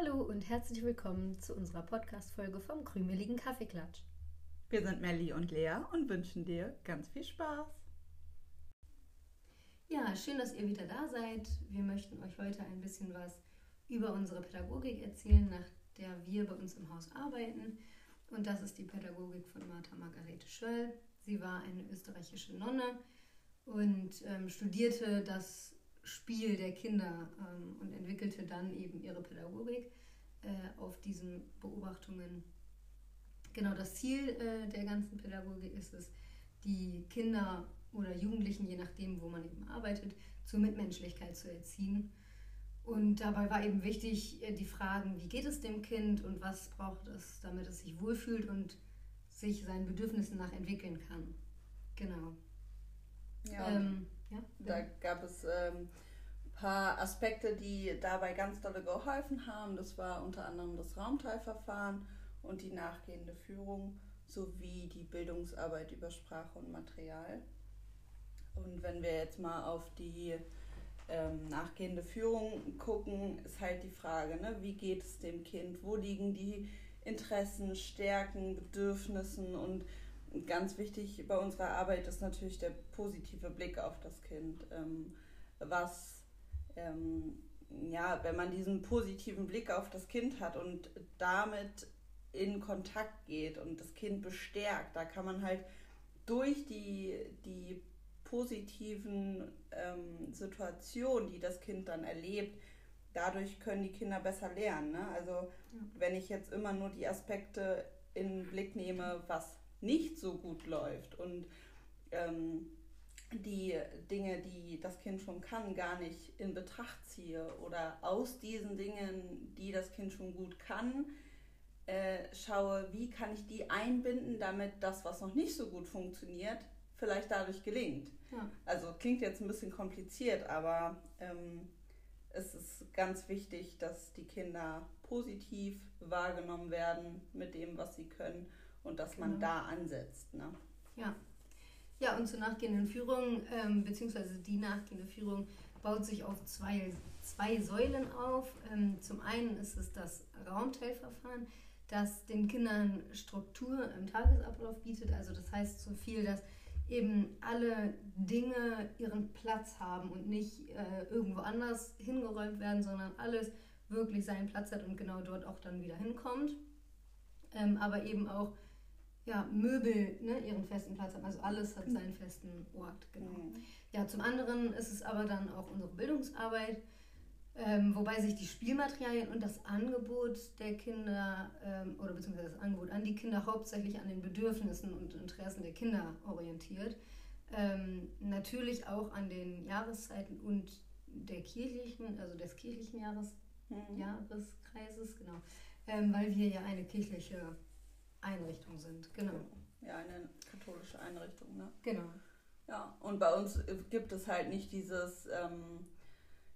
Hallo und herzlich willkommen zu unserer Podcast-Folge vom krümeligen Kaffeeklatsch. Wir sind Melli und Lea und wünschen dir ganz viel Spaß. Ja, schön, dass ihr wieder da seid. Wir möchten euch heute ein bisschen was über unsere Pädagogik erzählen, nach der wir bei uns im Haus arbeiten. Und das ist die Pädagogik von Martha Margarete Schöll. Sie war eine österreichische Nonne und ähm, studierte das Spiel der Kinder ähm, und entwickelte dann eben ihre Pädagogik äh, auf diesen Beobachtungen. Genau das Ziel äh, der ganzen Pädagogik ist es, die Kinder oder Jugendlichen, je nachdem, wo man eben arbeitet, zur Mitmenschlichkeit zu erziehen. Und dabei war eben wichtig äh, die Fragen, wie geht es dem Kind und was braucht es, damit es sich wohlfühlt und sich seinen Bedürfnissen nach entwickeln kann. Genau. Ja, ähm, ja, da gab es ähm, ein paar Aspekte, die dabei ganz dolle geholfen haben. Das war unter anderem das Raumteilverfahren und die nachgehende Führung sowie die Bildungsarbeit über Sprache und Material. Und wenn wir jetzt mal auf die ähm, nachgehende Führung gucken, ist halt die Frage, ne, wie geht es dem Kind, wo liegen die Interessen, Stärken, Bedürfnissen und ganz wichtig bei unserer Arbeit ist natürlich der positive Blick auf das Kind. Ähm, was, ähm, ja, wenn man diesen positiven Blick auf das Kind hat und damit in Kontakt geht und das Kind bestärkt, da kann man halt durch die, die positiven ähm, Situationen, die das Kind dann erlebt, dadurch können die Kinder besser lernen. Ne? Also ja. wenn ich jetzt immer nur die Aspekte in den Blick nehme, was nicht so gut läuft und ähm, die Dinge, die das Kind schon kann, gar nicht in Betracht ziehe oder aus diesen Dingen, die das Kind schon gut kann, äh, schaue, wie kann ich die einbinden, damit das, was noch nicht so gut funktioniert, vielleicht dadurch gelingt. Ja. Also klingt jetzt ein bisschen kompliziert, aber ähm, es ist ganz wichtig, dass die Kinder positiv wahrgenommen werden mit dem, was sie können und dass man genau. da ansetzt. Ne? Ja. Ja, und zur nachgehenden Führung, ähm, beziehungsweise die nachgehende Führung baut sich auf zwei, zwei Säulen auf. Ähm, zum einen ist es das Raumteilverfahren, das den Kindern Struktur im Tagesablauf bietet. Also das heißt so viel, dass eben alle Dinge ihren Platz haben und nicht äh, irgendwo anders hingeräumt werden, sondern alles wirklich seinen Platz hat und genau dort auch dann wieder hinkommt. Ähm, aber eben auch ja, Möbel ne, ihren festen Platz haben. Also alles hat seinen festen Ort, genau. Mhm. Ja, zum anderen ist es aber dann auch unsere Bildungsarbeit, ähm, wobei sich die Spielmaterialien und das Angebot der Kinder ähm, oder beziehungsweise das Angebot an die Kinder hauptsächlich an den Bedürfnissen und Interessen der Kinder orientiert. Ähm, natürlich auch an den Jahreszeiten und der kirchlichen, also des kirchlichen Jahres, mhm. Jahreskreises, genau. Ähm, weil wir ja eine kirchliche Einrichtung sind, genau. Ja, eine katholische Einrichtung, ne? Genau. Ja, und bei uns gibt es halt nicht dieses, ähm,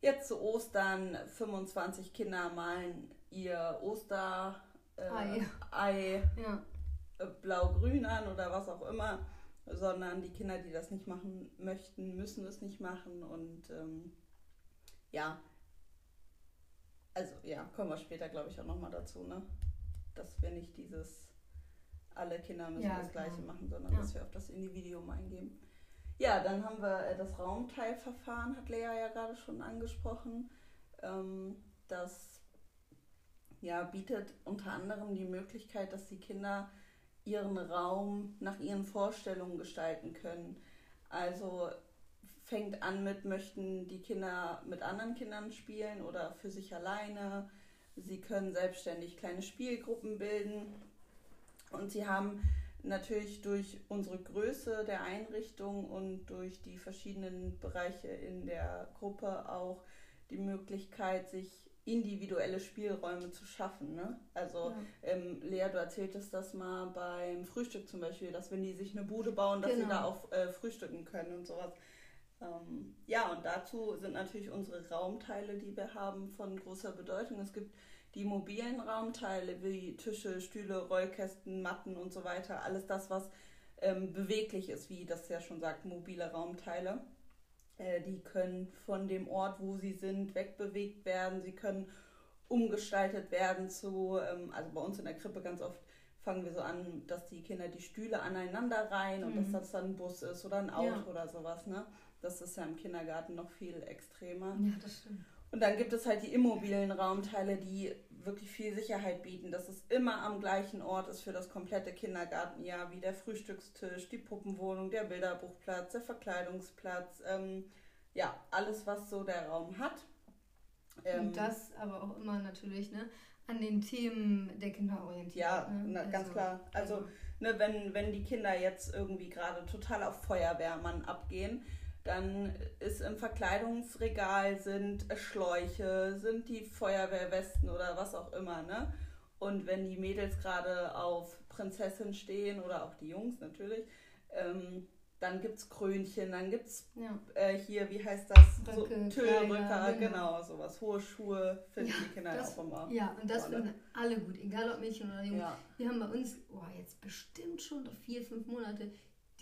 jetzt zu Ostern 25 Kinder malen ihr Osterei äh, Ei. Ja. Äh, blau-grün an oder was auch immer, sondern die Kinder, die das nicht machen möchten, müssen es nicht machen und ähm, ja, also ja, kommen wir später, glaube ich, auch nochmal dazu, ne? Dass wir nicht dieses alle Kinder müssen ja, das Gleiche machen, sondern ja. dass wir auf das Individuum eingehen. Ja, dann haben wir äh, das Raumteilverfahren, hat Lea ja gerade schon angesprochen. Ähm, das ja, bietet unter anderem die Möglichkeit, dass die Kinder ihren Raum nach ihren Vorstellungen gestalten können. Also fängt an mit, möchten die Kinder mit anderen Kindern spielen oder für sich alleine. Sie können selbstständig kleine Spielgruppen bilden und sie haben natürlich durch unsere Größe der Einrichtung und durch die verschiedenen Bereiche in der Gruppe auch die Möglichkeit, sich individuelle Spielräume zu schaffen. Ne? Also ja. ähm, Lea, du erzähltest das mal beim Frühstück zum Beispiel, dass wenn die sich eine Bude bauen, dass genau. sie da auch äh, frühstücken können und sowas. Ähm, ja, und dazu sind natürlich unsere Raumteile, die wir haben, von großer Bedeutung. Es gibt die mobilen Raumteile wie Tische, Stühle, Rollkästen, Matten und so weiter, alles das, was ähm, beweglich ist, wie das ja schon sagt, mobile Raumteile. Äh, die können von dem Ort, wo sie sind, wegbewegt werden. Sie können umgestaltet werden zu, ähm, also bei uns in der Krippe ganz oft fangen wir so an, dass die Kinder die Stühle aneinander rein und mhm. dass das dann ein Bus ist oder ein Auto ja. oder sowas. Ne? Das ist ja im Kindergarten noch viel extremer. Ja, das stimmt. Und dann gibt es halt die immobilen Raumteile, die wirklich viel Sicherheit bieten, dass es immer am gleichen Ort ist für das komplette Kindergartenjahr, wie der Frühstückstisch, die Puppenwohnung, der Bilderbuchplatz, der Verkleidungsplatz, ähm, ja, alles, was so der Raum hat. Ähm, Und das aber auch immer natürlich, ne? an den Themen der Kinder orientiert. Ja, ne? na, ganz also, klar. Also, also, ne, wenn, wenn die Kinder jetzt irgendwie gerade total auf Feuerwehrmann abgehen, dann ist im Verkleidungsregal sind Schläuche, sind die Feuerwehrwesten oder was auch immer, ne? Und wenn die Mädels gerade auf Prinzessin stehen oder auch die Jungs natürlich, ähm, dann gibt es Krönchen, dann gibt es ja. äh, hier, wie heißt das? so, Tüllrücker, genau. genau, sowas. Hohe Schuhe finden ja, die Kinder das, auch immer. Ja, und das finden alle gut, egal ob Mädchen oder Jungs. Ja. Wir haben bei uns, oh, jetzt bestimmt schon vier, fünf Monate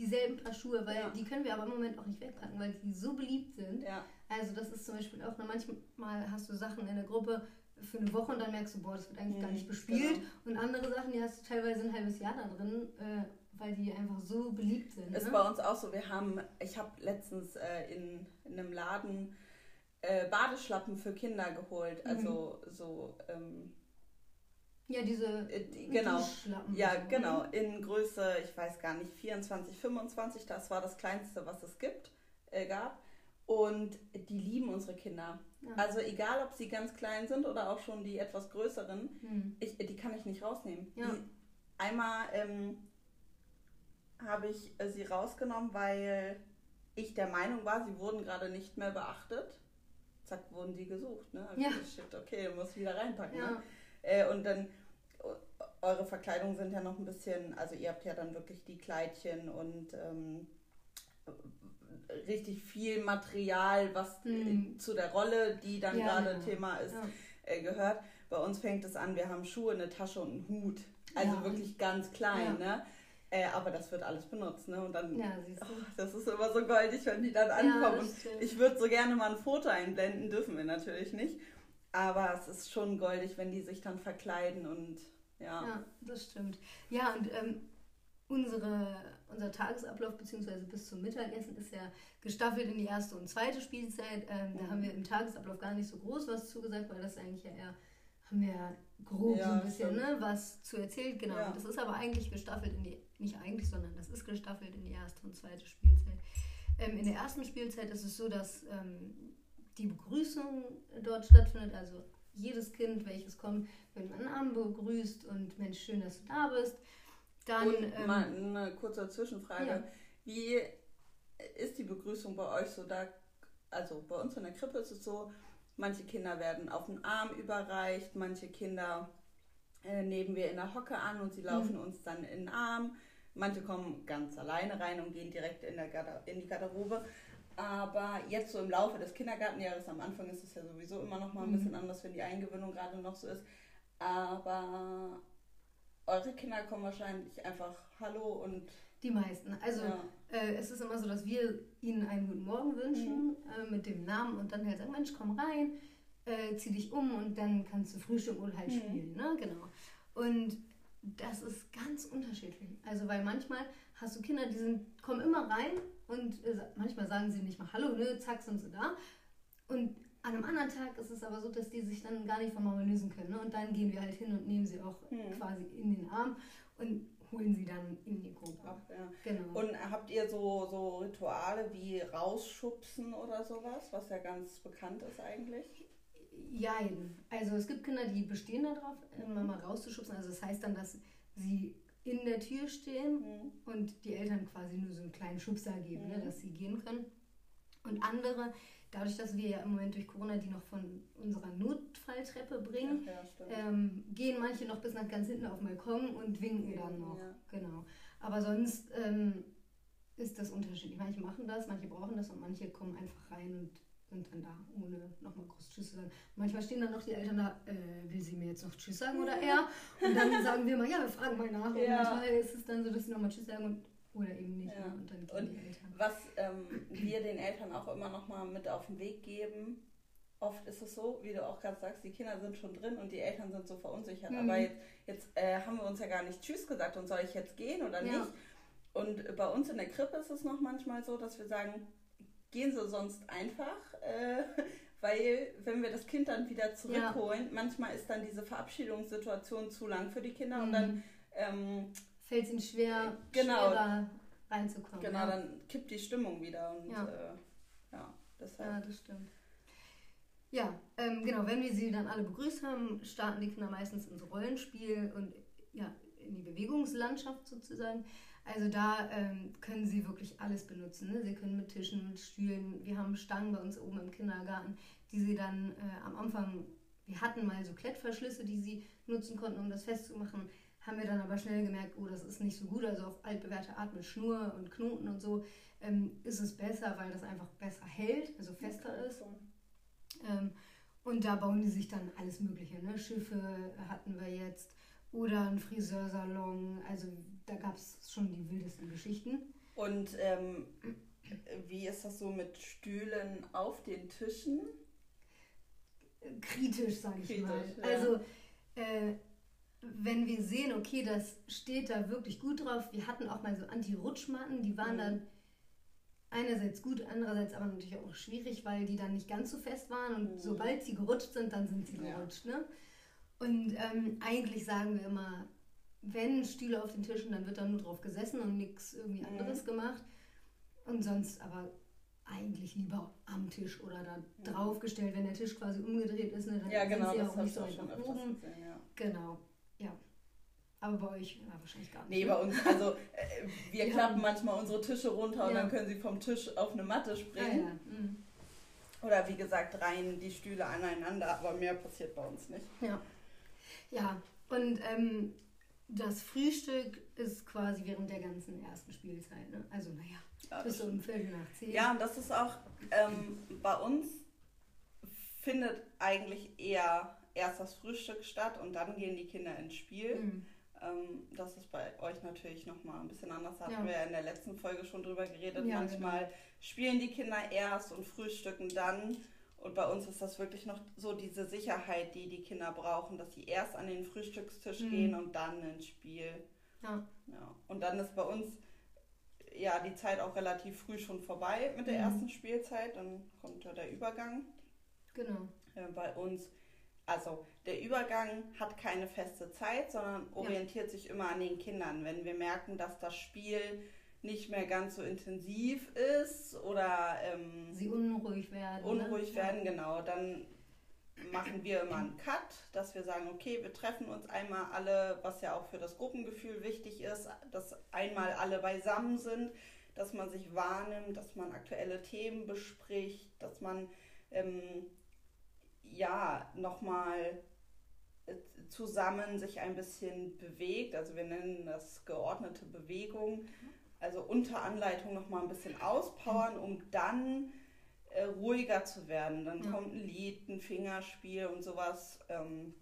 dieselben Paar Schuhe, weil ja. die können wir aber im Moment auch nicht wegpacken, weil die so beliebt sind. Ja. Also das ist zum Beispiel auch, manchmal hast du Sachen in der Gruppe für eine Woche und dann merkst du, boah, das wird eigentlich mhm, gar nicht bespielt. Genau. Und andere Sachen, die hast du teilweise ein halbes Jahr da drin, äh, weil die einfach so beliebt sind. Ist ne? bei uns auch so. Wir haben, ich habe letztens äh, in, in einem Laden äh, Badeschlappen für Kinder geholt. Mhm. Also so ähm, ja, diese äh, die, genau. Ja, so. genau. In Größe, ich weiß gar nicht, 24, 25, das war das kleinste, was es gibt, äh, gab. Und die lieben unsere Kinder. Ja. Also egal, ob sie ganz klein sind oder auch schon die etwas größeren, hm. ich, die kann ich nicht rausnehmen. Ja. Die, einmal ähm, habe ich äh, sie rausgenommen, weil ich der Meinung war, sie wurden gerade nicht mehr beachtet. Zack, wurden die gesucht. Ne? Ja. Shit, okay, du musst wieder reinpacken. Ja. Ne? Äh, und dann eure Verkleidungen sind ja noch ein bisschen, also ihr habt ja dann wirklich die Kleidchen und ähm, richtig viel Material, was mhm. zu der Rolle, die dann ja, gerade genau. Thema ist, ja. äh, gehört. Bei uns fängt es an, wir haben Schuhe, eine Tasche und einen Hut. Also ja. wirklich ganz klein, ne? Äh, aber das wird alles benutzt, ne? Und dann, oh, das ist immer so goldig, wenn die dann ankommen. ich würde so gerne mal ein Foto einblenden, dürfen wir natürlich nicht. Aber es ist schon goldig, wenn die sich dann verkleiden und ja. Ja, das stimmt. Ja, und ähm, unsere, unser Tagesablauf bzw. bis zum Mittagessen ist ja gestaffelt in die erste und zweite Spielzeit. Ähm, mhm. Da haben wir im Tagesablauf gar nicht so groß was zugesagt, weil das eigentlich ja eher, haben wir ja grob ja, so ein bisschen ne, was zu erzählt. Genau. Ja. Das ist aber eigentlich gestaffelt in die, nicht eigentlich, sondern das ist gestaffelt in die erste und zweite Spielzeit. Ähm, in der ersten Spielzeit ist es so, dass ähm, die Begrüßung dort stattfindet, also jedes Kind, welches kommt, wird mit Namen begrüßt und Mensch, schön, dass du da bist. Dann, und ähm, mal eine kurze Zwischenfrage. Ja. Wie ist die Begrüßung bei euch so da? Also bei uns in der Krippe ist es so, manche Kinder werden auf den Arm überreicht, manche Kinder äh, nehmen wir in der Hocke an und sie laufen mhm. uns dann in den Arm. Manche kommen ganz alleine rein und gehen direkt in, in die Garderobe. Aber jetzt so im Laufe des Kindergartenjahres, am Anfang ist es ja sowieso immer noch mal ein mhm. bisschen anders, wenn die Eingewöhnung gerade noch so ist. Aber eure Kinder kommen wahrscheinlich einfach Hallo und. Die meisten. Also ja. äh, es ist immer so, dass wir ihnen einen guten Morgen wünschen mhm. äh, mit dem Namen und dann halt sagen, Mensch, komm rein, äh, zieh dich um und dann kannst du frühstücken und halt mhm. spielen. Ne? Genau. Und das ist ganz unterschiedlich. Also weil manchmal hast du Kinder, die sind, kommen immer rein und äh, manchmal sagen sie nicht mal Hallo, ne, zack, sind sie da. Und an einem anderen Tag ist es aber so, dass die sich dann gar nicht von Mama lösen können. Ne? Und dann gehen wir halt hin und nehmen sie auch hm. quasi in den Arm und holen sie dann in die Gruppe. Ach, ja. genau. Und habt ihr so, so Rituale wie rausschubsen oder sowas, was ja ganz bekannt ist eigentlich? Jein. Also es gibt Kinder, die bestehen darauf, mhm. Mama rauszuschubsen. Also das heißt dann, dass sie in der Tür stehen mhm. und die Eltern quasi nur so einen kleinen Schubser geben, ne, mhm. ne, dass sie gehen können. Und andere, dadurch, dass wir ja im Moment durch Corona die noch von unserer Notfalltreppe bringen, ja, ähm, gehen manche noch bis nach ganz hinten auf den Balkon und winken dann noch. Ja. Genau. Aber sonst ähm, ist das unterschiedlich. Manche machen das, manche brauchen das und manche kommen einfach rein und sind dann da, ohne nochmal groß Tschüss zu sagen. Manchmal stehen dann noch die Eltern da, äh, will sie mir jetzt noch Tschüss sagen oder er? Und dann sagen wir mal, ja, wir fragen mal nach. Und manchmal ist es dann so, dass sie nochmal Tschüss sagen und oder eben nicht. Ja. Und dann gehen und die Eltern. Was ähm, wir den Eltern auch immer nochmal mit auf den Weg geben, oft ist es so, wie du auch gerade sagst, die Kinder sind schon drin und die Eltern sind so verunsichert. Mhm. Aber jetzt, jetzt äh, haben wir uns ja gar nicht Tschüss gesagt und soll ich jetzt gehen oder ja. nicht? Und bei uns in der Krippe ist es noch manchmal so, dass wir sagen, gehen Sie sonst einfach, äh, weil wenn wir das Kind dann wieder zurückholen, ja. manchmal ist dann diese Verabschiedungssituation zu lang für die Kinder mhm. und dann ähm, fällt es ihnen schwer, genau, schwerer reinzukommen. Genau, ja. dann kippt die Stimmung wieder und ja, äh, ja deshalb. Ja, das stimmt. Ja, ähm, genau, wenn wir sie dann alle begrüßt haben, starten die Kinder meistens ins Rollenspiel und ja, in die Bewegungslandschaft sozusagen. Also da ähm, können sie wirklich alles benutzen. Ne? Sie können mit Tischen, mit Stühlen, wir haben Stangen bei uns oben im Kindergarten, die sie dann äh, am Anfang, wir hatten mal so Klettverschlüsse, die sie nutzen konnten, um das festzumachen, haben wir dann aber schnell gemerkt, oh, das ist nicht so gut. Also auf altbewährte Art mit Schnur und Knoten und so ähm, ist es besser, weil das einfach besser hält, also fester ist. Ähm, und da bauen die sich dann alles Mögliche. Ne? Schiffe hatten wir jetzt oder ein Friseursalon. Also da gab es schon die wildesten Geschichten. Und ähm, wie ist das so mit Stühlen auf den Tischen? Kritisch, sage ich Kritisch, mal. Ja. Also äh, wenn wir sehen, okay, das steht da wirklich gut drauf. Wir hatten auch mal so Anti-Rutschmatten, die waren mhm. dann einerseits gut, andererseits aber natürlich auch schwierig, weil die dann nicht ganz so fest waren und mhm. sobald sie gerutscht sind, dann sind sie gerutscht. Ja. Ne? Und ähm, eigentlich sagen wir immer, wenn Stühle auf den Tischen, dann wird da nur drauf gesessen und nichts irgendwie mhm. anderes mhm. gemacht. Und sonst aber eigentlich lieber am Tisch oder da mhm. draufgestellt, wenn der Tisch quasi umgedreht ist, ne, dann ja, genau, sind sie auch nicht so einfach oben. Gesehen, ja. Genau, ja. Aber bei euch ja, wahrscheinlich gar nicht. Nee, ne? bei uns, also äh, wir ja. klappen manchmal unsere Tische runter und dann können sie vom Tisch auf eine Matte springen. Ah, mhm. Oder wie gesagt, rein die Stühle aneinander, aber mehr passiert bei uns nicht. Ja. Ja, und ähm, das Frühstück ist quasi während der ganzen ersten Spielzeit. Ne? Also, naja, ja, bis um Viertel nach zehn. Ja, und das ist auch ähm, bei uns findet eigentlich eher erst das Frühstück statt und dann gehen die Kinder ins Spiel. Mhm. Ähm, das ist bei euch natürlich nochmal ein bisschen anders. Da ja. hatten wir ja in der letzten Folge schon drüber geredet. Ja, Manchmal genau. spielen die Kinder erst und frühstücken dann. Und bei uns ist das wirklich noch so diese Sicherheit, die die Kinder brauchen, dass sie erst an den Frühstückstisch mhm. gehen und dann ins Spiel. Ja. ja. Und dann ist bei uns ja die Zeit auch relativ früh schon vorbei mit der mhm. ersten Spielzeit. Dann kommt ja der Übergang. Genau. Äh, bei uns also der Übergang hat keine feste Zeit, sondern orientiert ja. sich immer an den Kindern. Wenn wir merken, dass das Spiel nicht mehr ganz so intensiv ist oder ähm, sie unruhig werden. Ne? Unruhig ne? werden, ja. genau. Dann machen wir immer einen Cut, dass wir sagen, okay, wir treffen uns einmal alle, was ja auch für das Gruppengefühl wichtig ist, dass einmal alle beisammen sind, dass man sich wahrnimmt, dass man aktuelle Themen bespricht, dass man ähm, ja nochmal äh, zusammen sich ein bisschen bewegt. Also wir nennen das geordnete Bewegung. Also unter Anleitung nochmal ein bisschen auspowern, um dann äh, ruhiger zu werden. Dann ja. kommt ein Lied, ein Fingerspiel und sowas. Ähm,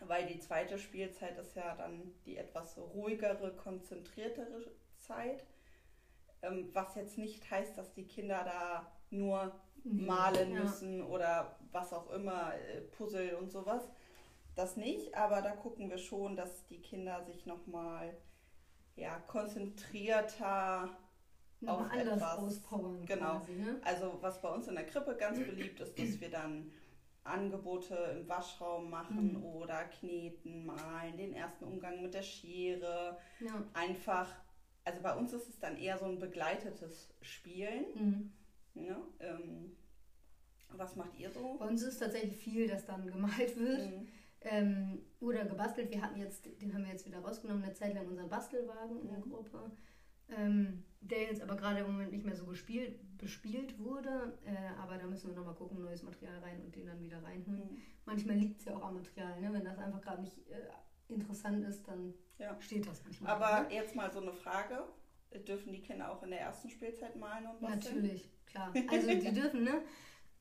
weil die zweite Spielzeit ist ja dann die etwas ruhigere, konzentriertere Zeit. Ähm, was jetzt nicht heißt, dass die Kinder da nur malen ja. müssen oder was auch immer, äh, Puzzle und sowas. Das nicht, aber da gucken wir schon, dass die Kinder sich nochmal ja, konzentrierter auf anders etwas auspowern. Genau. Quasi, ne? Also was bei uns in der Krippe ganz beliebt ist, dass wir dann Angebote im Waschraum machen mhm. oder kneten, malen, den ersten Umgang mit der Schere. Ja. Einfach, also bei uns ist es dann eher so ein begleitetes Spielen. Mhm. Ne? Ähm, was macht ihr so? Bei uns ist tatsächlich viel, das dann gemalt wird. Mhm. Ähm, oder gebastelt. Wir hatten jetzt, den haben wir jetzt wieder rausgenommen, eine Zeit lang unseren Bastelwagen in der mhm. Gruppe. Ähm, der jetzt aber gerade im Moment nicht mehr so gespielt, bespielt wurde. Äh, aber da müssen wir nochmal gucken, neues Material rein und den dann wieder reinholen. Mhm. Manchmal liegt es ja auch am Material. Ne? Wenn das einfach gerade nicht äh, interessant ist, dann ja. steht das manchmal. Aber ne? jetzt mal so eine Frage. Dürfen die Kinder auch in der ersten Spielzeit malen und basteln? Natürlich, klar. Also die dürfen, ne?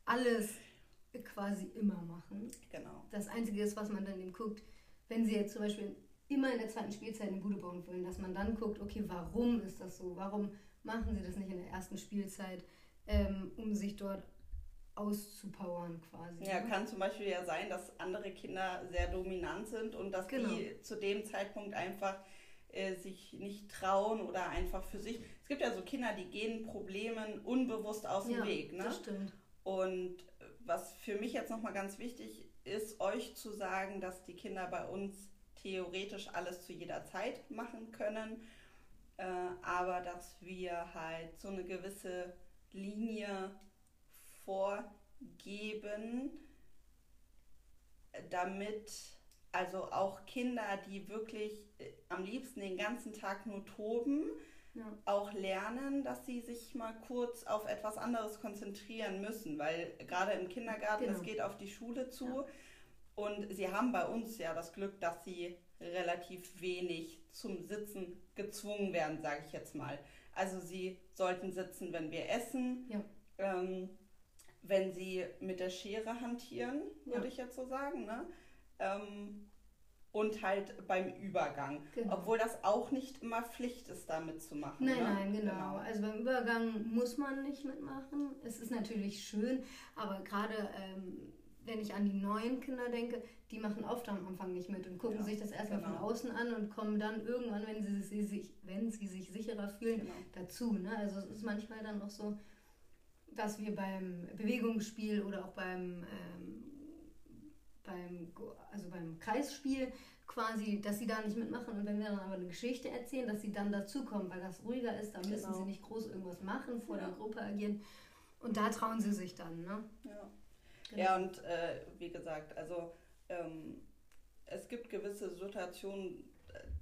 alles quasi immer machen. Genau. Das Einzige ist, was man dann eben guckt, wenn sie jetzt zum Beispiel immer in der zweiten Spielzeit eine Bude bauen wollen, dass man dann guckt, okay, warum ist das so? Warum machen sie das nicht in der ersten Spielzeit, ähm, um sich dort auszupowern quasi. Ja, ne? kann zum Beispiel ja sein, dass andere Kinder sehr dominant sind und dass genau. die zu dem Zeitpunkt einfach äh, sich nicht trauen oder einfach für sich. Es gibt ja so Kinder, die gehen Problemen unbewusst aus dem ja, Weg. Ne? Das stimmt. Und was für mich jetzt nochmal ganz wichtig ist, euch zu sagen, dass die Kinder bei uns theoretisch alles zu jeder Zeit machen können, äh, aber dass wir halt so eine gewisse Linie vorgeben, damit also auch Kinder, die wirklich äh, am liebsten den ganzen Tag nur toben, ja. auch lernen, dass sie sich mal kurz auf etwas anderes konzentrieren müssen, weil gerade im Kindergarten, genau. es geht auf die Schule zu ja. und sie haben bei uns ja das Glück, dass sie relativ wenig zum Sitzen gezwungen werden, sage ich jetzt mal. Also sie sollten sitzen, wenn wir essen. Ja. Ähm, wenn sie mit der Schere hantieren, würde ich jetzt so sagen. Ne? Ähm, und halt beim Übergang. Genau. Obwohl das auch nicht immer Pflicht ist, da mitzumachen. Nein, ne? nein, genau. genau. Also beim Übergang muss man nicht mitmachen. Es ist natürlich schön, aber gerade ähm, wenn ich an die neuen Kinder denke, die machen oft am Anfang nicht mit und gucken ja, sich das erstmal genau. von außen an und kommen dann irgendwann, wenn sie, sie sich, wenn sie sich sicherer fühlen, genau. dazu. Ne? Also es ist manchmal dann auch so, dass wir beim Bewegungsspiel oder auch beim, ähm, beim, also beim Kreisspiel quasi, dass sie da nicht mitmachen und wenn wir dann aber eine Geschichte erzählen, dass sie dann dazukommen, weil das ruhiger ist, da müssen genau. sie nicht groß irgendwas machen, vor ja. der Gruppe agieren und da trauen sie sich dann. Ne? Ja. Genau. ja, und äh, wie gesagt, also ähm, es gibt gewisse Situationen,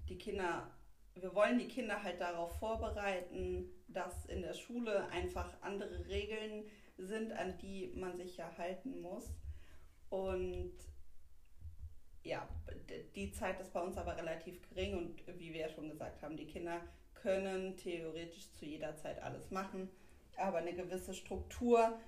die Kinder wir wollen die Kinder halt darauf vorbereiten, dass in der Schule einfach andere Regeln sind, an die man sich ja halten muss. Und ja, die Zeit ist bei uns aber relativ gering und wie wir ja schon gesagt haben, die Kinder können theoretisch zu jeder Zeit alles machen, aber eine gewisse Struktur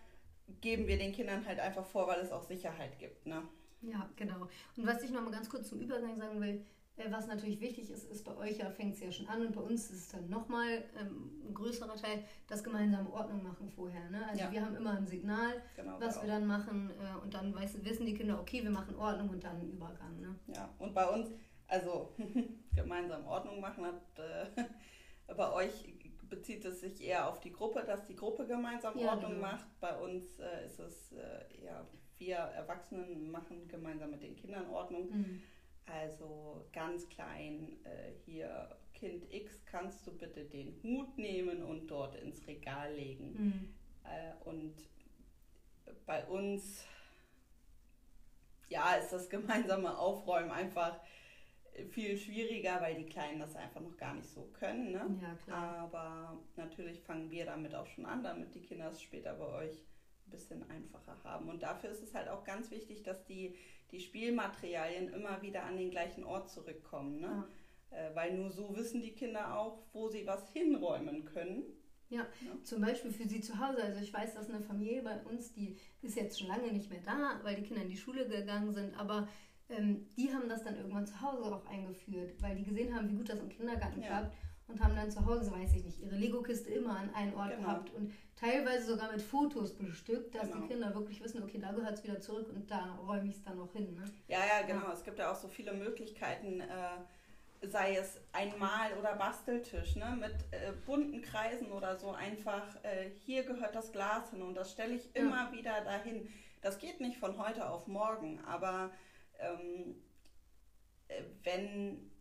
geben wir den Kindern halt einfach vor, weil es auch Sicherheit gibt. Ne? Ja, genau. Und was ich noch mal ganz kurz zum Übergang sagen will, was natürlich wichtig ist, ist bei euch ja fängt es ja schon an und bei uns ist es dann nochmal ähm, ein größerer Teil, das gemeinsame Ordnung machen vorher. Ne? Also ja. wir haben immer ein Signal, genau, was wir dann machen äh, und dann weiß, wissen die Kinder, okay, wir machen Ordnung und dann Übergang. Ne? Ja, und bei uns, also gemeinsam Ordnung machen hat, äh, bei euch bezieht es sich eher auf die Gruppe, dass die Gruppe gemeinsam ja, Ordnung genau. macht. Bei uns äh, ist es äh, eher, wir Erwachsenen machen gemeinsam mit den Kindern Ordnung. Mhm. Also ganz klein äh, hier, Kind X, kannst du bitte den Hut nehmen und dort ins Regal legen. Mhm. Äh, und bei uns, ja, ist das gemeinsame Aufräumen einfach viel schwieriger, weil die Kleinen das einfach noch gar nicht so können. Ne? Ja, klar. Aber natürlich fangen wir damit auch schon an, damit die Kinder es später bei euch ein bisschen einfacher haben. Und dafür ist es halt auch ganz wichtig, dass die die Spielmaterialien immer wieder an den gleichen Ort zurückkommen. Ne? Ja. Äh, weil nur so wissen die Kinder auch, wo sie was hinräumen können. Ja, ja, zum Beispiel für sie zu Hause. Also ich weiß, dass eine Familie bei uns, die ist jetzt schon lange nicht mehr da, weil die Kinder in die Schule gegangen sind, aber ähm, die haben das dann irgendwann zu Hause auch eingeführt, weil die gesehen haben, wie gut das im Kindergarten ja. klappt und haben dann zu Hause, weiß ich nicht, ihre Lego-Kiste immer an einen Ort genau. gehabt und teilweise sogar mit Fotos bestückt, dass genau. die Kinder wirklich wissen, okay, da gehört es wieder zurück und da räume ich es dann noch hin. Ne? Ja, ja, genau. Ja. Es gibt ja auch so viele Möglichkeiten, äh, sei es ein Mal- oder Basteltisch, ne, mit äh, bunten Kreisen oder so einfach, äh, hier gehört das Glas hin und das stelle ich immer ja. wieder dahin. Das geht nicht von heute auf morgen, aber ähm, äh, wenn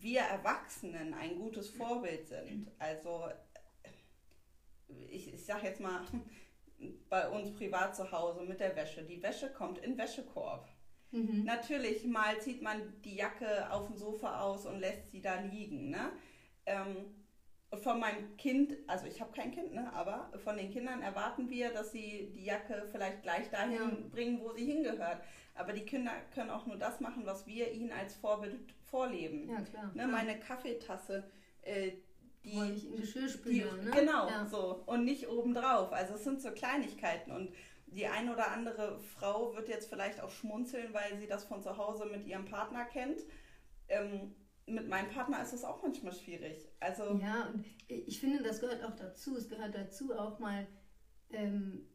wir Erwachsenen ein gutes Vorbild sind. Also ich, ich sage jetzt mal, bei uns privat zu Hause mit der Wäsche. Die Wäsche kommt in Wäschekorb. Mhm. Natürlich, mal zieht man die Jacke auf dem Sofa aus und lässt sie da liegen. Ne? Ähm, von meinem Kind, also ich habe kein Kind, ne, aber von den Kindern erwarten wir, dass sie die Jacke vielleicht gleich dahin ja. bringen, wo sie hingehört. Aber die Kinder können auch nur das machen, was wir ihnen als Vorbild vorleben. Ja, klar. Ne, meine Kaffeetasse, äh, die, ich in Geschirrspüler, die, ne? Genau, ja. so. Und nicht obendrauf. Also es sind so Kleinigkeiten. Und die eine oder andere Frau wird jetzt vielleicht auch schmunzeln, weil sie das von zu Hause mit ihrem Partner kennt. Ähm, mit meinem Partner ist es auch manchmal schwierig. Also ja, und ich finde, das gehört auch dazu. Es gehört dazu auch mal ähm,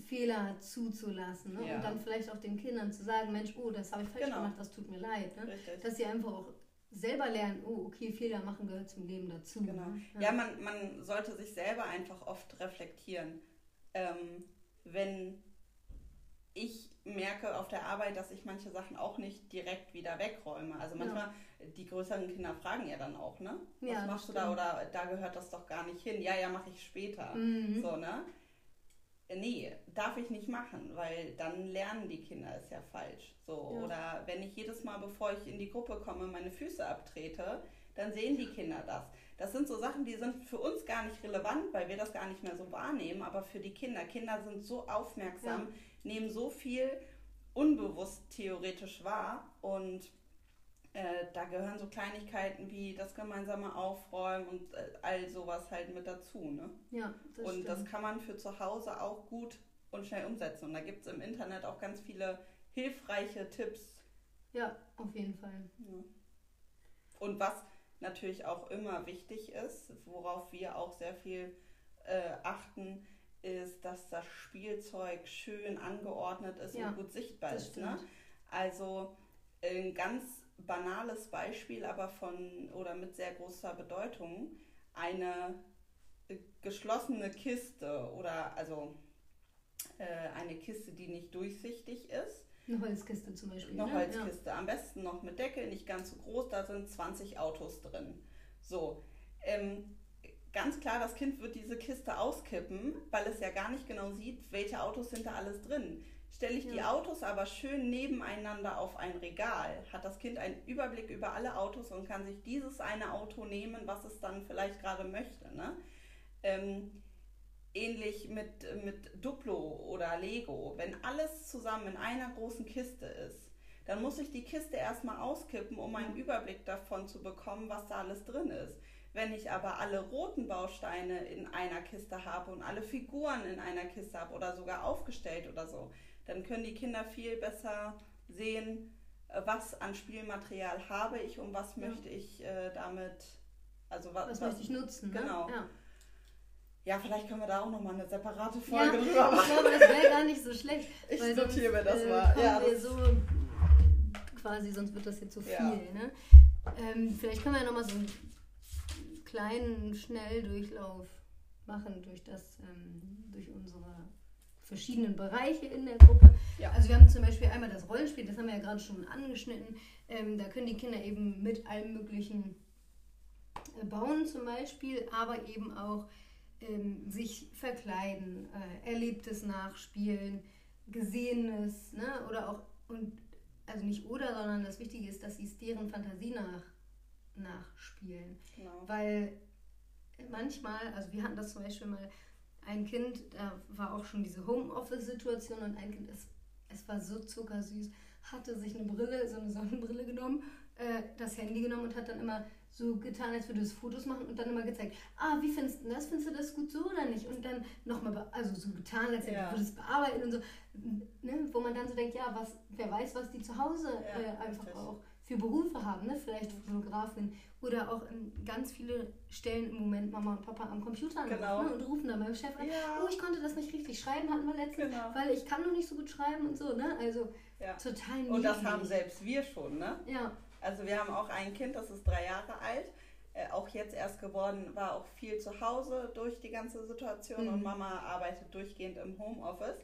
Fehler zuzulassen ne? ja. und dann vielleicht auch den Kindern zu sagen, Mensch, oh, das habe ich falsch genau. gemacht, das tut mir leid. Ne? Dass sie einfach auch selber lernen, oh, okay, Fehler machen gehört zum Leben dazu. Genau. Ne? Ja, ja man, man sollte sich selber einfach oft reflektieren. Ähm, wenn ich merke auf der Arbeit, dass ich manche Sachen auch nicht direkt wieder wegräume. Also manchmal, ja. die größeren Kinder fragen ja dann auch, ne? Was ja, machst du da? Oder da gehört das doch gar nicht hin. Ja, ja, mache ich später. Mhm. So, ne? Nee, darf ich nicht machen, weil dann lernen die Kinder es ja falsch. So, ja. oder wenn ich jedes Mal, bevor ich in die Gruppe komme, meine Füße abtrete, dann sehen die Kinder das. Das sind so Sachen, die sind für uns gar nicht relevant, weil wir das gar nicht mehr so wahrnehmen, aber für die Kinder. Kinder sind so aufmerksam, ja. nehmen so viel unbewusst theoretisch wahr und äh, da gehören so Kleinigkeiten wie das gemeinsame Aufräumen und äh, all sowas halt mit dazu. Ne? Ja, das Und stimmt. das kann man für zu Hause auch gut und schnell umsetzen. Und da gibt es im Internet auch ganz viele hilfreiche Tipps. Ja, auf jeden Fall. Ja. Und was natürlich auch immer wichtig ist, worauf wir auch sehr viel äh, achten, ist, dass das Spielzeug schön angeordnet ist ja, und gut sichtbar ist. Ne? Also ein ganz banales Beispiel, aber von oder mit sehr großer Bedeutung, eine geschlossene Kiste oder also äh, eine Kiste, die nicht durchsichtig ist. Eine Holzkiste zum Beispiel. Eine ne? Holzkiste. Ja. Am besten noch mit Deckel, nicht ganz so groß, da sind 20 Autos drin. So. Ähm, ganz klar, das Kind wird diese Kiste auskippen, weil es ja gar nicht genau sieht, welche Autos sind da alles drin. Stelle ich ja. die Autos aber schön nebeneinander auf ein Regal, hat das Kind einen Überblick über alle Autos und kann sich dieses eine Auto nehmen, was es dann vielleicht gerade möchte. Ne? Ähm, ähnlich mit, mit Duplo oder Lego. Wenn alles zusammen in einer großen Kiste ist, dann muss ich die Kiste erstmal auskippen, um einen Überblick davon zu bekommen, was da alles drin ist. Wenn ich aber alle roten Bausteine in einer Kiste habe und alle Figuren in einer Kiste habe oder sogar aufgestellt oder so, dann können die Kinder viel besser sehen, äh, was an Spielmaterial habe ich und was ja. möchte ich äh, damit, also was, was, möchte ich nutzen. Ne? Genau. Ne? Ja. ja. vielleicht können wir da auch nochmal eine separate Folge ja, drüber machen. Ich glaube, das wäre gar nicht so schlecht. Ich notiere mir das äh, mal. Ja, das so quasi, sonst wird das jetzt zu viel. Ne? Ähm, vielleicht können wir ja nochmal so einen kleinen Schnelldurchlauf machen durch das, ähm, durch unsere verschiedenen Bereiche in der Gruppe. Ja. Also wir haben zum Beispiel einmal das Rollenspiel, das haben wir ja gerade schon angeschnitten. Ähm, da können die Kinder eben mit allem Möglichen äh, bauen zum Beispiel, aber eben auch ähm, sich verkleiden, äh, Erlebtes nachspielen, Gesehenes, ne? oder auch, und also nicht oder, sondern das Wichtige ist, dass sie es deren Fantasie nach, nachspielen. Genau. Weil manchmal, also wir hatten das zum Beispiel mal, ein Kind, da war auch schon diese Homeoffice-Situation und ein Kind, es, es war so zuckersüß, hatte sich eine Brille, so eine Sonnenbrille genommen, äh, das Handy genommen und hat dann immer so getan, als würde es Fotos machen und dann immer gezeigt, ah, wie findest du das? Findest du das gut so oder nicht? Und dann nochmal, also so getan, als ja. würde es bearbeiten und so, ne? wo man dann so denkt, ja, was, wer weiß, was die zu Hause ja, äh, einfach richtig. auch für Berufe haben, ne? vielleicht Fotografin oder auch in ganz viele Stellen im Moment Mama und Papa am Computer genau. ne? und rufen dann beim Chef an, ja. oh, ich konnte das nicht richtig schreiben, hatten wir letztens, genau. weil ich kann noch nicht so gut schreiben und so, ne? Also ja. total niedlich. Und das haben selbst wir schon, ne? Ja. Also wir haben auch ein Kind, das ist drei Jahre alt, äh, auch jetzt erst geworden, war auch viel zu Hause durch die ganze Situation mhm. und Mama arbeitet durchgehend im Homeoffice.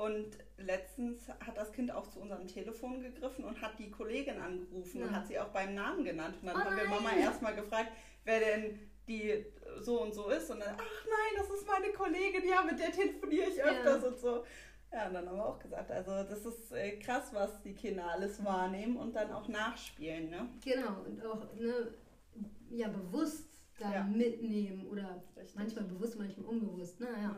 Und letztens hat das Kind auch zu unserem Telefon gegriffen und hat die Kollegin angerufen ja. und hat sie auch beim Namen genannt. Und dann oh haben wir Mama erstmal gefragt, wer denn die so und so ist. Und dann, ach nein, das ist meine Kollegin, ja, mit der telefoniere ich öfters ja. und so. Ja, und dann haben wir auch gesagt, also das ist äh, krass, was die Kinder alles wahrnehmen und dann auch nachspielen, ne? Genau, und auch ne, ja, bewusst da ja. mitnehmen oder Richtig. manchmal bewusst, manchmal unbewusst. Ne? Ja.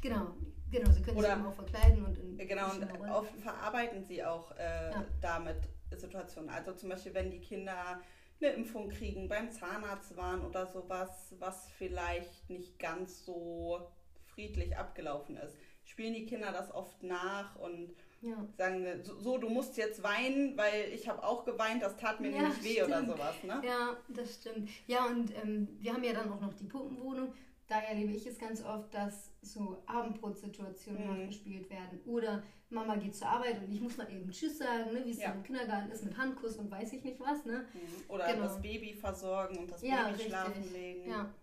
Genau, genau, sie können Oder, sich auch verkleiden und in Genau, und oft verarbeiten sie auch äh, ja. damit Situationen. Also zum Beispiel, wenn die Kinder eine Impfung kriegen, beim Zahnarzt waren oder sowas, was vielleicht nicht ganz so friedlich abgelaufen ist, spielen die Kinder das oft nach und ja. sagen, so, so, du musst jetzt weinen, weil ich habe auch geweint, das tat mir ja, nämlich weh stimmt. oder sowas. Ne? Ja, das stimmt. Ja, und ähm, wir haben ja dann auch noch die Puppenwohnung da erlebe ich es ganz oft, dass so Abendbrotsituationen mhm. nachgespielt werden. Oder Mama geht zur Arbeit und ich muss mal eben Tschüss sagen, ne, wie es ja. im Kindergarten ist mit Handkuss und weiß ich nicht was. Ne? Mhm. Oder genau. das Baby versorgen und das ja, Baby richtig. schlafen legen. Ja.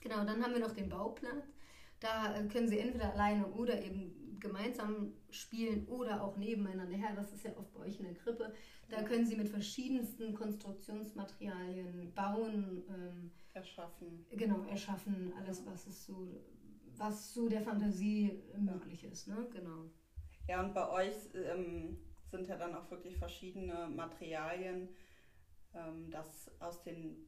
Genau, dann haben wir noch den Bauplatz. Da äh, können sie entweder alleine oder eben gemeinsam spielen oder auch nebeneinander her. Das ist ja oft bei euch in der Krippe. Da können sie mit verschiedensten Konstruktionsmaterialien bauen. Ähm, erschaffen. Genau, erschaffen. Alles, was es so, was so der Fantasie möglich ist. Ne? Genau. Ja, und bei euch ähm, sind ja dann auch wirklich verschiedene Materialien, ähm, dass aus den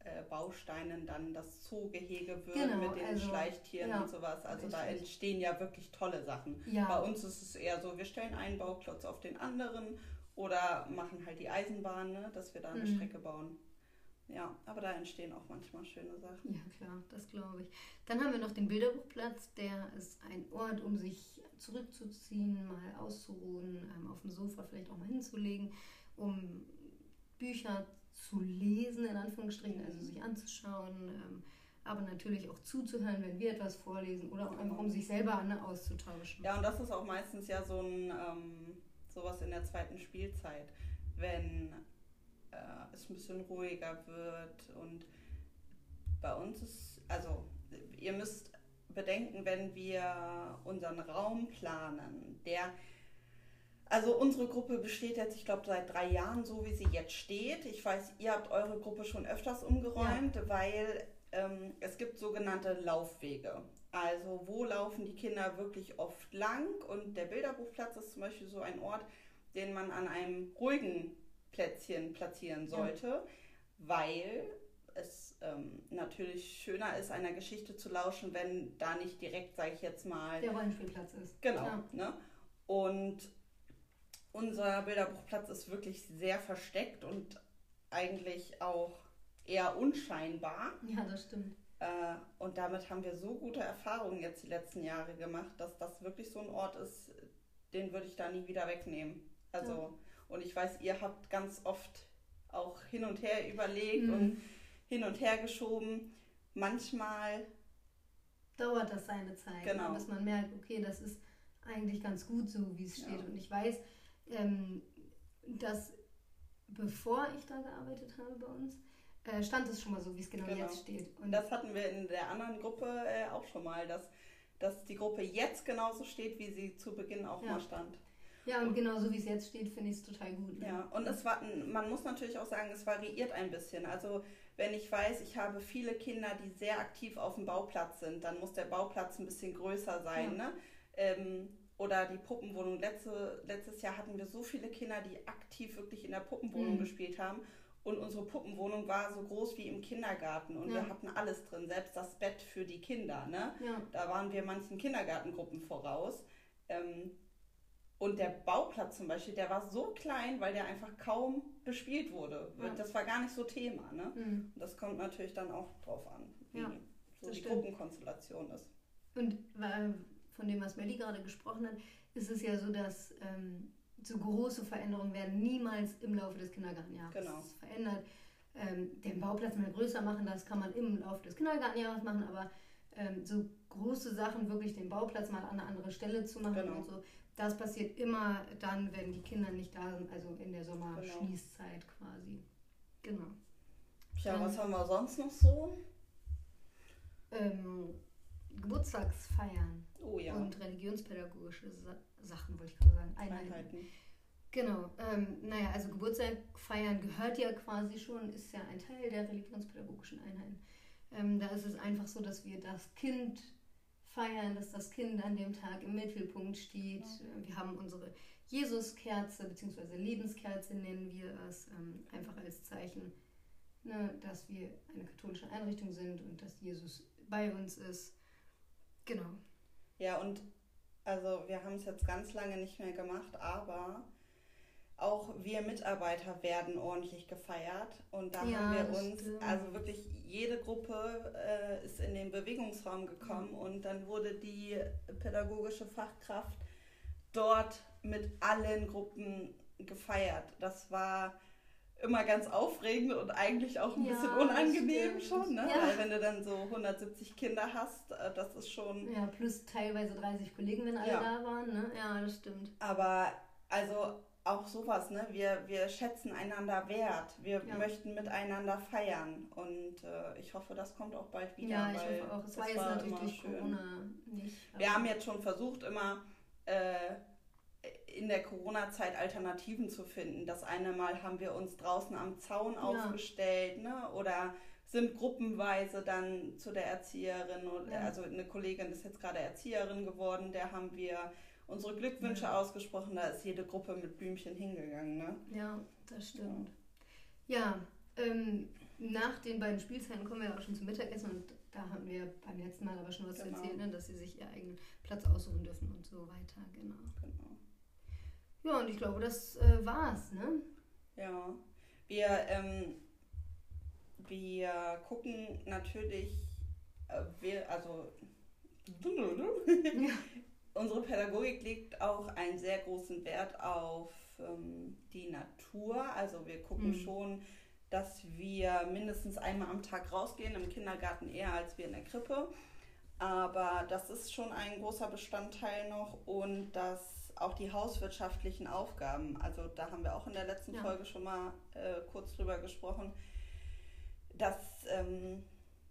äh, Bausteinen dann das Zoogehege wird genau, mit den also, Schleichtieren ja, und sowas. Also da entstehen ja wirklich tolle Sachen. Ja. Bei uns ist es eher so, wir stellen einen Bauklotz auf den anderen oder machen halt die Eisenbahn, ne, dass wir da eine mhm. Strecke bauen. Ja, aber da entstehen auch manchmal schöne Sachen. Ja, klar, das glaube ich. Dann haben wir noch den Bilderbuchplatz, der ist ein Ort, um sich zurückzuziehen, mal auszuruhen, ähm, auf dem Sofa vielleicht auch mal hinzulegen, um Bücher zu lesen, in Anführungsstrichen, also sich anzuschauen, ähm, aber natürlich auch zuzuhören, wenn wir etwas vorlesen oder auch einfach, um sich selber ne, auszutauschen. Ja, und das ist auch meistens ja so ein ähm, sowas in der zweiten Spielzeit, wenn äh, es ein bisschen ruhiger wird und bei uns ist, also ihr müsst bedenken, wenn wir unseren Raum planen, der also unsere Gruppe besteht jetzt, ich glaube, seit drei Jahren so, wie sie jetzt steht. Ich weiß, ihr habt eure Gruppe schon öfters umgeräumt, ja. weil ähm, es gibt sogenannte Laufwege. Also wo laufen die Kinder wirklich oft lang und der Bilderbuchplatz ist zum Beispiel so ein Ort, den man an einem ruhigen Plätzchen platzieren sollte, ja. weil es ähm, natürlich schöner ist, einer Geschichte zu lauschen, wenn da nicht direkt, sage ich jetzt mal, der Rollenspielplatz ist. Genau. Ja. Ne? Und unser Bilderbuchplatz ist wirklich sehr versteckt und eigentlich auch eher unscheinbar. Ja, das stimmt. Äh, und damit haben wir so gute Erfahrungen jetzt die letzten Jahre gemacht, dass das wirklich so ein Ort ist, den würde ich da nie wieder wegnehmen. Also, ja. Und ich weiß, ihr habt ganz oft auch hin und her überlegt mhm. und hin und her geschoben. Manchmal dauert das seine Zeit, ne? genau. bis man merkt, okay, das ist eigentlich ganz gut so, wie es steht. Ja. Und ich weiß, ähm, dass bevor ich da gearbeitet habe bei uns, äh, stand es schon mal so, wie es genau, genau, jetzt steht. Und das hatten wir in der anderen Gruppe äh, auch schon mal, dass, dass die Gruppe jetzt genauso steht, wie sie zu Beginn auch ja. mal stand. Ja, und, und genau so wie es jetzt steht, finde ich es total gut. Ne? Ja, und es war, man muss natürlich auch sagen, es variiert ein bisschen. Also wenn ich weiß, ich habe viele Kinder, die sehr aktiv auf dem Bauplatz sind, dann muss der Bauplatz ein bisschen größer sein. Ja. Ne? Ähm, oder die Puppenwohnung. Letzte, letztes Jahr hatten wir so viele Kinder, die aktiv wirklich in der Puppenwohnung mhm. gespielt haben. Und unsere Puppenwohnung war so groß wie im Kindergarten. Und ja. wir hatten alles drin, selbst das Bett für die Kinder. Ne? Ja. Da waren wir manchen Kindergartengruppen voraus. Ähm, und der Bauplatz zum Beispiel, der war so klein, weil der einfach kaum bespielt wurde. Ja. Das war gar nicht so Thema. Ne? Mhm. Und das kommt natürlich dann auch drauf an, wie so die stimmt. Gruppenkonstellation ist. Und äh, von dem, was Melly gerade gesprochen hat, ist es ja so, dass ähm, so große Veränderungen werden niemals im Laufe des Kindergartenjahres genau. verändert. Ähm, den Bauplatz mal größer machen, das kann man im Laufe des Kindergartenjahres machen, aber ähm, so große Sachen, wirklich den Bauplatz mal an eine andere Stelle zu machen genau. und so, das passiert immer dann, wenn die Kinder nicht da sind, also in der Sommerschließzeit genau. quasi. Genau. Tja, dann, was haben wir sonst noch so? Ähm, Geburtstagsfeiern oh, ja. und religionspädagogische Sa Sachen, wollte ich gerade sagen, Einheiten. Einheiten. Genau, ähm, naja, also Geburtstag feiern gehört ja quasi schon, ist ja ein Teil der religionspädagogischen Einheiten. Ähm, da ist es einfach so, dass wir das Kind feiern, dass das Kind an dem Tag im Mittelpunkt steht. Ja. Wir haben unsere Jesuskerze bzw. Lebenskerze nennen wir es, ähm, einfach als Zeichen, ne, dass wir eine katholische Einrichtung sind und dass Jesus bei uns ist. Genau. Ja, und also wir haben es jetzt ganz lange nicht mehr gemacht, aber auch wir Mitarbeiter werden ordentlich gefeiert und da ja, haben wir uns, stimmt. also wirklich jede Gruppe äh, ist in den Bewegungsraum gekommen mhm. und dann wurde die pädagogische Fachkraft dort mit allen Gruppen gefeiert. Das war immer ganz aufregend und eigentlich auch ein ja, bisschen unangenehm schon, ne? Ja. Weil wenn du dann so 170 Kinder hast, äh, das ist schon. Ja, plus teilweise 30 Kollegen, wenn alle da waren, ne? Ja, das stimmt. Aber also auch sowas, ne? Wir, wir schätzen einander wert. Wir ja. möchten miteinander feiern. Und äh, ich hoffe, das kommt auch bald wieder. Ja, ich hoffe auch. Es war jetzt natürlich durch schön. Corona nicht. Wir haben jetzt schon versucht, immer äh, in der Corona-Zeit Alternativen zu finden. Das eine Mal haben wir uns draußen am Zaun ja. aufgestellt, ne? Oder sind gruppenweise dann zu der Erzieherin, ja. also eine Kollegin ist jetzt gerade Erzieherin geworden, der haben wir unsere Glückwünsche ja. ausgesprochen, da ist jede Gruppe mit Blümchen hingegangen. Ne? Ja, das stimmt. Ja, ähm, nach den beiden Spielzeiten kommen wir auch schon zum Mittagessen und da haben wir beim letzten Mal aber schon was genau. erzählt, ne, dass sie sich ihren eigenen Platz aussuchen dürfen und so weiter. Genau. genau. Ja, und ich glaube, das äh, war's, ne? Ja. Wir, ähm, wir gucken natürlich, äh, wir, also ja. unsere Pädagogik legt auch einen sehr großen Wert auf ähm, die Natur. Also wir gucken mhm. schon, dass wir mindestens einmal am Tag rausgehen, im Kindergarten eher als wir in der Krippe. Aber das ist schon ein großer Bestandteil noch und dass auch die hauswirtschaftlichen Aufgaben, also da haben wir auch in der letzten ja. Folge schon mal äh, kurz drüber gesprochen, dass ähm,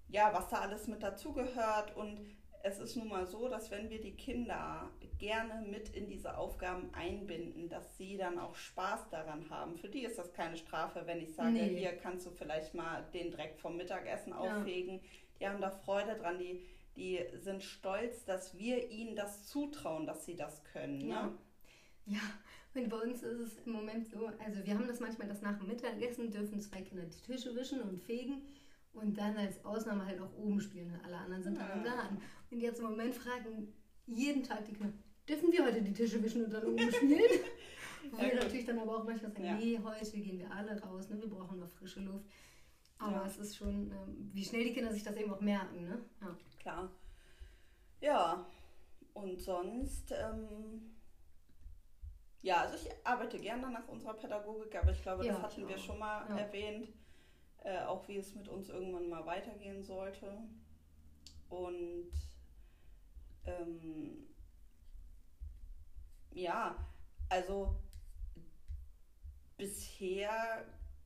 ja, was da alles mit dazugehört und es ist nun mal so, dass wenn wir die Kinder gerne mit in diese Aufgaben einbinden, dass sie dann auch Spaß daran haben. Für die ist das keine Strafe, wenn ich sage, nee. hier kannst du vielleicht mal den Dreck vom Mittagessen ja. aufhegen. Die haben da Freude dran, die, die sind stolz, dass wir ihnen das zutrauen, dass sie das können. Ne? Ja. Ja, und bei uns ist es im Moment so, also wir haben das manchmal, dass nach dem Mittagessen dürfen zwei Kinder die Tische wischen und fegen und dann als Ausnahme halt auch oben spielen. Alle anderen sind dann im Garten. Und jetzt im Moment fragen jeden Tag die Kinder, dürfen wir heute die Tische wischen und dann oben spielen? Wo ja, wir natürlich dann aber auch manchmal sagen, ja. nee, heute gehen wir alle raus, ne? wir brauchen mal frische Luft. Aber ja. es ist schon, ähm, wie schnell die Kinder sich das eben auch merken. Ne? Ja. Klar. Ja, und sonst, ähm, ja, also ich arbeite gerne nach unserer Pädagogik, aber ich glaube, das hatten wir schon mal erwähnt äh, auch wie es mit uns irgendwann mal weitergehen sollte. Und ähm, ja, also bisher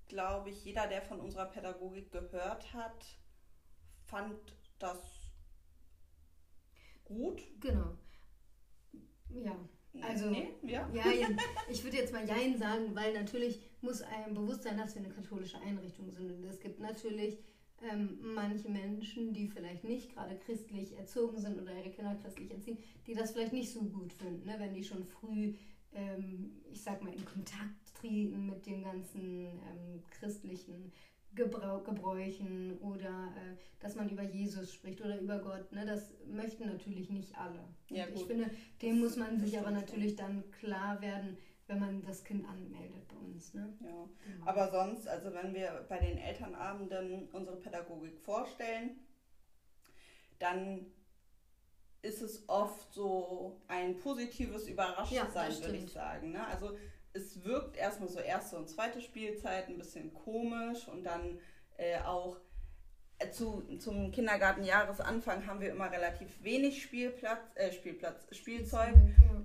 glaube ich, jeder, der von unserer Pädagogik gehört hat, fand das gut. Genau. Ja. Also, nee, ja. ja. ich würde jetzt mal Jein sagen, weil natürlich muss einem bewusst sein, dass wir eine katholische Einrichtung sind. Und es gibt natürlich ähm, manche Menschen, die vielleicht nicht gerade christlich erzogen sind oder ihre Kinder christlich erziehen, die das vielleicht nicht so gut finden, ne? wenn die schon früh, ähm, ich sag mal, in Kontakt treten mit den ganzen ähm, christlichen Gebrauch, Gebräuchen oder äh, dass man über Jesus spricht oder über Gott. Ne? Das möchten natürlich nicht alle. Ja, ich finde, dem muss man sich aber natürlich dann klar werden, wenn man das Kind anmeldet bei uns. Ne? Ja, genau. aber sonst, also wenn wir bei den Elternabenden unsere Pädagogik vorstellen, dann ist es oft so ein positives Überraschensein, ja, würde ich sagen. Ne? Also es wirkt erstmal so erste und zweite Spielzeit ein bisschen komisch und dann äh, auch zu, zum Kindergartenjahresanfang haben wir immer relativ wenig Spielplatz, äh, Spielplatz, Spielzeug,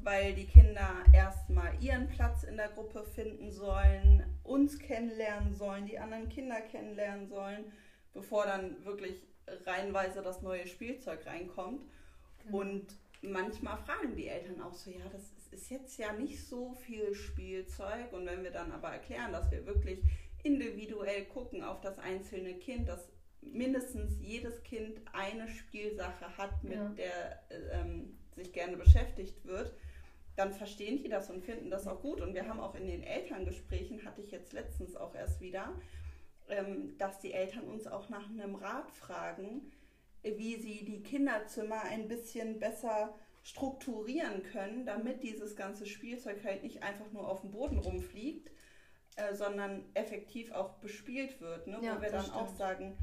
weil die Kinder erstmal ihren Platz in der Gruppe finden sollen, uns kennenlernen sollen, die anderen Kinder kennenlernen sollen, bevor dann wirklich reihenweise das neue Spielzeug reinkommt. Mhm. Und manchmal fragen die Eltern auch so, ja, das ist jetzt ja nicht so viel Spielzeug. Und wenn wir dann aber erklären, dass wir wirklich individuell gucken auf das einzelne Kind, dass mindestens jedes Kind eine Spielsache hat, mit ja. der ähm, sich gerne beschäftigt wird, dann verstehen die das und finden das auch gut. Und wir haben auch in den Elterngesprächen, hatte ich jetzt letztens auch erst wieder, ähm, dass die Eltern uns auch nach einem Rat fragen, wie sie die Kinderzimmer ein bisschen besser strukturieren können, damit dieses ganze Spielzeug halt nicht einfach nur auf dem Boden rumfliegt, äh, sondern effektiv auch bespielt wird. Ne? Ja, Wo wir dann stimmt. auch sagen,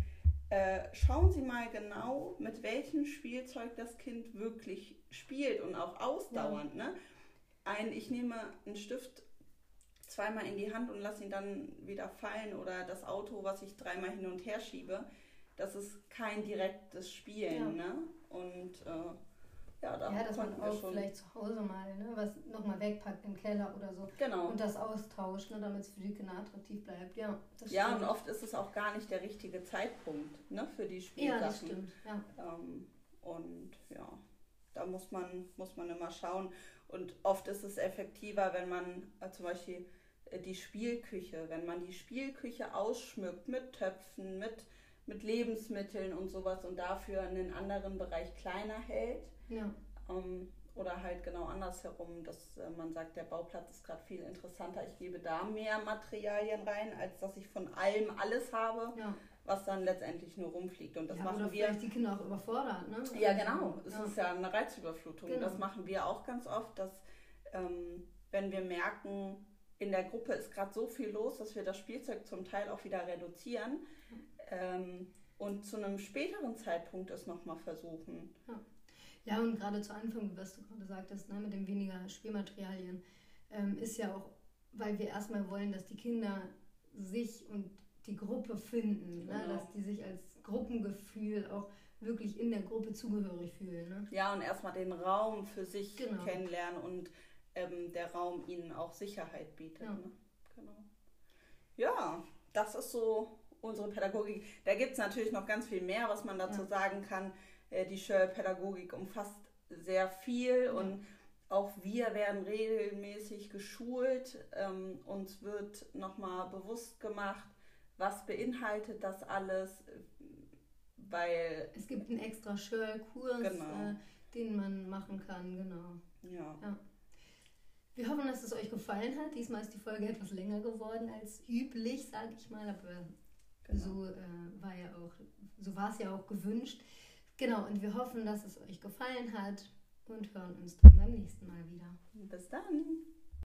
äh, schauen Sie mal genau, mit welchem Spielzeug das Kind wirklich spielt und auch ausdauernd. Ja. Ne? Ein, ich nehme einen Stift zweimal in die Hand und lasse ihn dann wieder fallen oder das Auto, was ich dreimal hin und her schiebe, das ist kein direktes Spielen. Ja. Ne? Und äh, ja, da ja, dass man auch schon vielleicht zu Hause mal ne, was nochmal wegpackt im Keller oder so. Genau. Und das austauscht, ne, damit es für die Kinder attraktiv bleibt. Ja, ja und oft ist es auch gar nicht der richtige Zeitpunkt ne, für die Spielsachen. Ja, das stimmt. Ja. Ähm, und ja, da muss man, muss man immer schauen. Und oft ist es effektiver, wenn man äh, zum Beispiel äh, die Spielküche, wenn man die Spielküche ausschmückt mit Töpfen, mit, mit Lebensmitteln und sowas und dafür einen anderen Bereich kleiner hält. Ja. Ähm, oder halt genau andersherum, dass äh, man sagt, der Bauplatz ist gerade viel interessanter, ich gebe da mehr Materialien rein, als dass ich von allem alles habe. Ja was dann letztendlich nur rumfliegt. Und das ja, machen oder wir. Vielleicht die Kinder auch überfordert, ne? Ja, genau. Es ja. ist ja eine Reizüberflutung. Genau. Das machen wir auch ganz oft, dass ähm, wenn wir merken, in der Gruppe ist gerade so viel los, dass wir das Spielzeug zum Teil auch wieder reduzieren ähm, und zu einem späteren Zeitpunkt es nochmal versuchen. Ja. Ja, und gerade zu Anfang, was du gerade sagtest, ne, mit dem weniger Spielmaterialien, ähm, ist ja auch, weil wir erstmal wollen, dass die Kinder sich und die Gruppe finden, ne? genau. ne? dass die sich als Gruppengefühl auch wirklich in der Gruppe zugehörig fühlen. Ne? Ja, und erstmal den Raum für sich genau. kennenlernen und ähm, der Raum ihnen auch Sicherheit bietet. Ja. Ne? Genau. ja, das ist so unsere Pädagogik. Da gibt es natürlich noch ganz viel mehr, was man dazu ja. sagen kann. Äh, die Schulpädagogik umfasst sehr viel und auch wir werden regelmäßig geschult. Ähm, uns wird nochmal bewusst gemacht, was beinhaltet das alles, weil... Es gibt einen extra Shell-Kurs, genau. äh, den man machen kann, genau. Ja. ja. Wir hoffen, dass es euch gefallen hat. Diesmal ist die Folge etwas länger geworden als üblich, sage ich mal, aber genau. so äh, war ja auch, so war es ja auch gewünscht. Genau, und wir hoffen, dass es euch gefallen hat und hören uns dann beim nächsten Mal wieder. Bis dann.